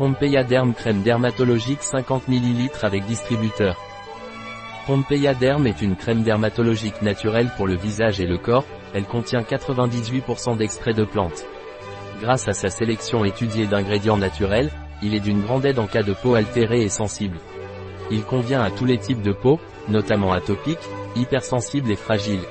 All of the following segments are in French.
Pompeia Derm crème dermatologique 50 ml avec distributeur. Pompeia Derm est une crème dermatologique naturelle pour le visage et le corps, elle contient 98% d'extraits de plantes. Grâce à sa sélection étudiée d'ingrédients naturels, il est d'une grande aide en cas de peau altérée et sensible. Il convient à tous les types de peau, notamment atopiques, hypersensibles et fragiles.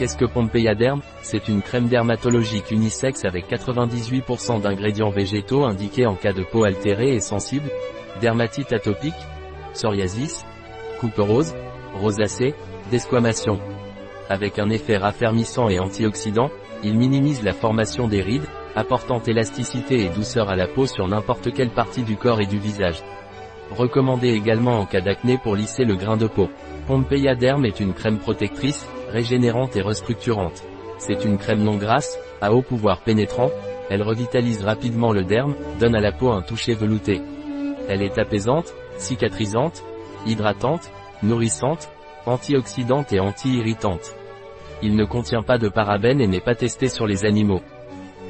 Qu'est-ce que Pompeia Derm C'est une crème dermatologique unisexe avec 98% d'ingrédients végétaux indiqués en cas de peau altérée et sensible, dermatite atopique, psoriasis, coupe rose, rosacée, desquamation. Avec un effet raffermissant et antioxydant, il minimise la formation des rides, apportant élasticité et douceur à la peau sur n'importe quelle partie du corps et du visage. Recommandé également en cas d'acné pour lisser le grain de peau. Pompeia Derm est une crème protectrice, régénérante et restructurante. C'est une crème non grasse, à haut pouvoir pénétrant, elle revitalise rapidement le derme, donne à la peau un toucher velouté. Elle est apaisante, cicatrisante, hydratante, nourrissante, antioxydante et anti-irritante. Il ne contient pas de parabènes et n'est pas testé sur les animaux.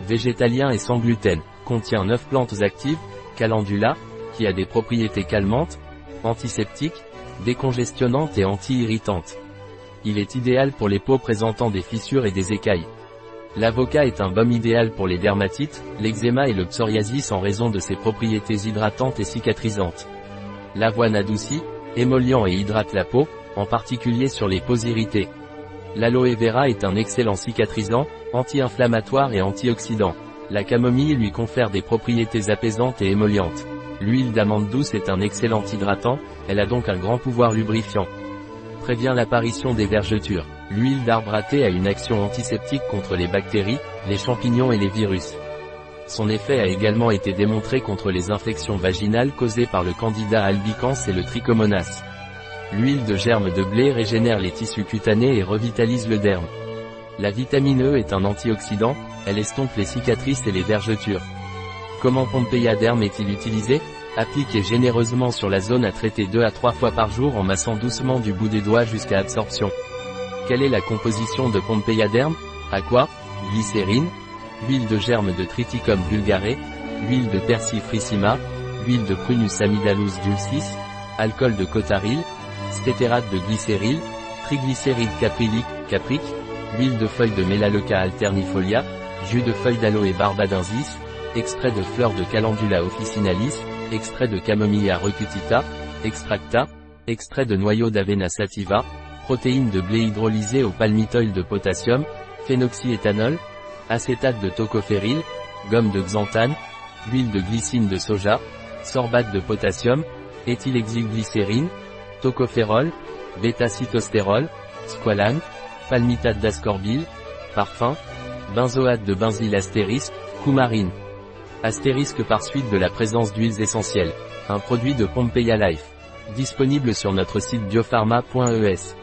Végétalien et sans gluten, contient 9 plantes actives, calendula, qui a des propriétés calmantes, antiseptiques, décongestionnantes et anti-irritantes. Il est idéal pour les peaux présentant des fissures et des écailles. L'avocat est un baume idéal pour les dermatites, l'eczéma et le psoriasis en raison de ses propriétés hydratantes et cicatrisantes. L'avoine adoucit, émollient et hydrate la peau, en particulier sur les peaux irritées. L'aloe vera est un excellent cicatrisant, anti-inflammatoire et antioxydant. La camomille lui confère des propriétés apaisantes et émollientes. L'huile d'amande douce est un excellent hydratant, elle a donc un grand pouvoir lubrifiant prévient l'apparition des vergetures. L'huile d'arbre à thé a une action antiseptique contre les bactéries, les champignons et les virus. Son effet a également été démontré contre les infections vaginales causées par le candida albicans et le trichomonas. L'huile de germe de blé régénère les tissus cutanés et revitalise le derme. La vitamine E est un antioxydant, elle estompe les cicatrices et les vergetures. Comment Pompeia derme est-il utilisé? Appliquez généreusement sur la zone à traiter 2 à 3 fois par jour en massant doucement du bout des doigts jusqu'à absorption. Quelle est la composition de Pompeia derme Aqua, glycérine, huile de germe de Triticum vulgare, huile de persil frissima, huile de Prunus amidalus dulcis, alcool de cotaril, stétérate de glycéryl, triglycéride caprylique, caprique, huile de feuilles de Melaleuca alternifolia, jus de feuilles d'aloe barbadensis, extrait de fleurs de Calendula officinalis, extrait de Camomilla recutita, extracta, extrait de noyau d'Avena sativa, protéines de blé hydrolysées au palmitoïl de potassium, phénoxyéthanol, acétate de tocophéryl, gomme de xanthane, huile de glycine de soja, sorbate de potassium, éthylhexylglycérine, tocophérol, bêta-cytostérol, squalane, palmitate d'ascorbile, parfum, benzoate de benzyl astérisque, coumarine. Astérisque par suite de la présence d'huiles essentielles. Un produit de Pompeia Life. Disponible sur notre site biopharma.es.